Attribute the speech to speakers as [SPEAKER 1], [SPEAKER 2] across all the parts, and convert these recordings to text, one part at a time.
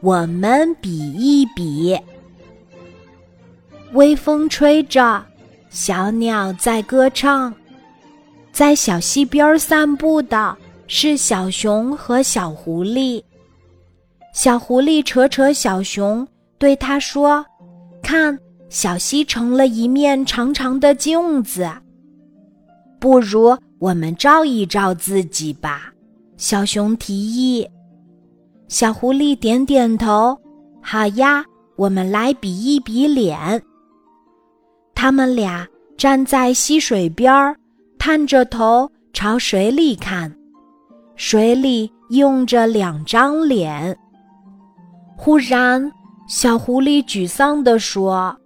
[SPEAKER 1] 我们比一比。微风吹着，小鸟在歌唱，在小溪边散步的是小熊和小狐狸。小狐狸扯扯小熊，对他说：“看，小溪成了一面长长的镜子。不如我们照一照自己吧。”小熊提议。小狐狸点点头：“好呀，我们来比一比脸。”他们俩站在溪水边儿，探着头朝水里看，水里映着两张脸。忽然，小狐狸沮丧地说：“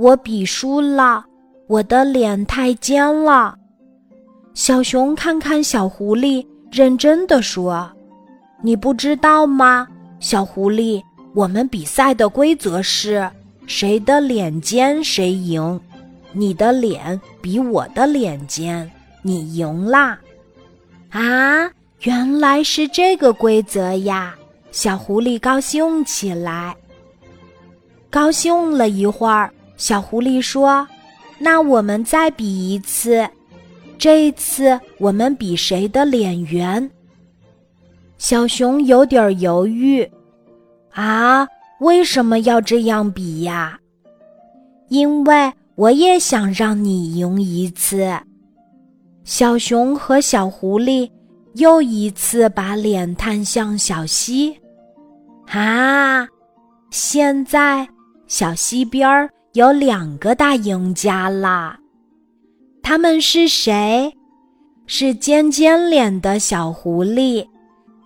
[SPEAKER 1] 我比输了，我的脸太尖了。”小熊看看小狐狸，认真地说：“你不知道吗，小狐狸？我们比赛的规则是，谁的脸尖谁赢。你的脸比我的脸尖，你赢啦！”啊，原来是这个规则呀！小狐狸高兴起来。高兴了一会儿，小狐狸说：“那我们再比一次，这一次我们比谁的脸圆。”小熊有点犹豫：“啊，为什么要这样比呀？”“因为我也想让你赢一次。”小熊和小狐狸。又一次把脸探向小溪，啊！现在小溪边儿有两个大赢家啦，他们是谁？是尖尖脸的小狐狸